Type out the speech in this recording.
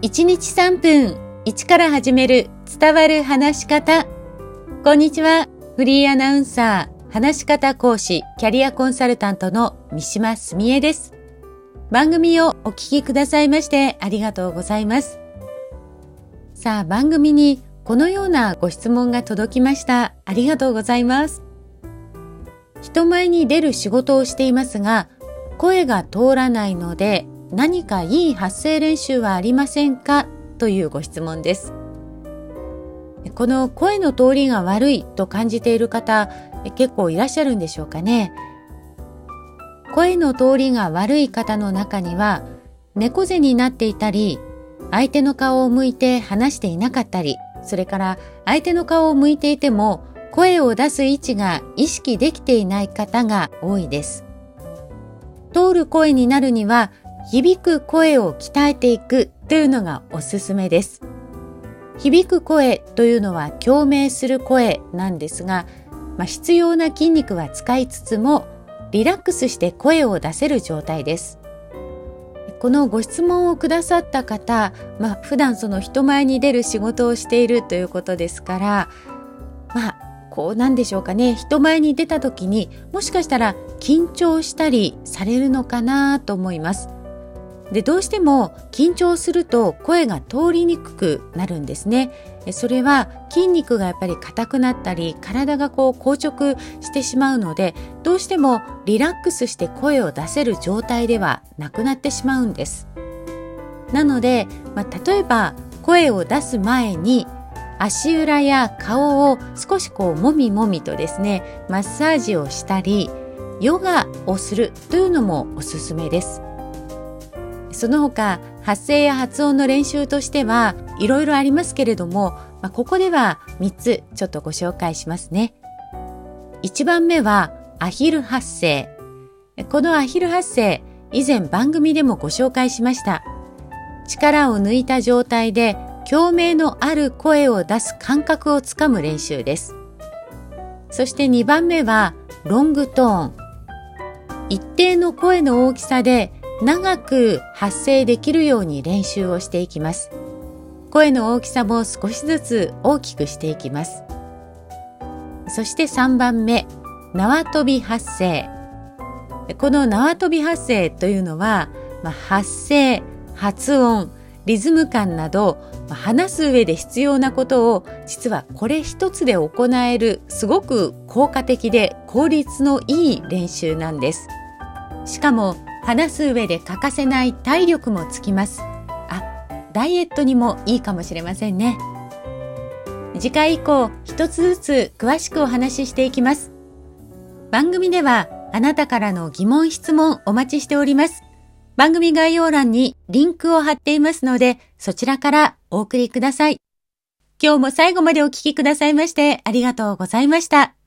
1日3分1から始める伝わる話し方。こんにちは。フリーアナウンサー、話し方講師、キャリアコンサルタントの三島澄江です。番組をお聞きくださいましてありがとうございます。さあ、番組にこのようなご質問が届きました。ありがとうございます。人前に出る仕事をしていますが、声が通らないので何かいい発声練習はありませんか？というご質問です。この声の通りが悪いと感じている方結構いらっしゃるんでしょうかね？声の通りが悪い方の中には猫背になっていたり相手の顔を向いて話していなかったりそれから相手の顔を向いていても声を出す位置が意識できていない方が多いです。通る声になるには響く声を鍛えていくというのがおすすめです。響く声というのは共鳴する声なんですが、まあ、必要な筋肉は使いつつもリラックスして声を出せる状態です。このご質問をくださった方、まあ、普段その人前に出る仕事をしているということですから、まあ、こうなんでしょうかね人前に出た時にもしかしたら緊張したりされるのかなと思いますでどうしても緊張すると声が通りにくくなるんですね。それは筋肉がやっぱり硬くなったり体がこう硬直してしまうのでどうしてもリラックスして声を出せる状態ではなくなってしまうんです。なので、まあ、例えば声を出す前に足裏や顔を少しこうもみもみとですねマッサージをしたりヨガをするというのもおすすめです。その他発声や発音の練習としてはいろいろありますけれども、まあ、ここでは3つちょっとご紹介しますね。1番目はアヒル発声。このアヒル発声、以前番組でもご紹介しました。力を抜いた状態で共鳴のある声を出す感覚をつかむ練習です。そして2番目はロングトーン。一定の声の大きさで長く発声できるように練習をしていきます。声の大きさも少しずつ大きくしていきます。そして3番目、縄跳び発声。この縄跳び発声というのは、まあ、発声、発音、リズム感など、まあ、話す上で必要なことを実はこれ一つで行えるすごく効果的で効率のいい練習なんです。しかも話す上で欠かせない体力もつきます。あ、ダイエットにもいいかもしれませんね。次回以降、一つずつ詳しくお話ししていきます。番組ではあなたからの疑問質問お待ちしております。番組概要欄にリンクを貼っていますので、そちらからお送りください。今日も最後までお聴きくださいましてありがとうございました。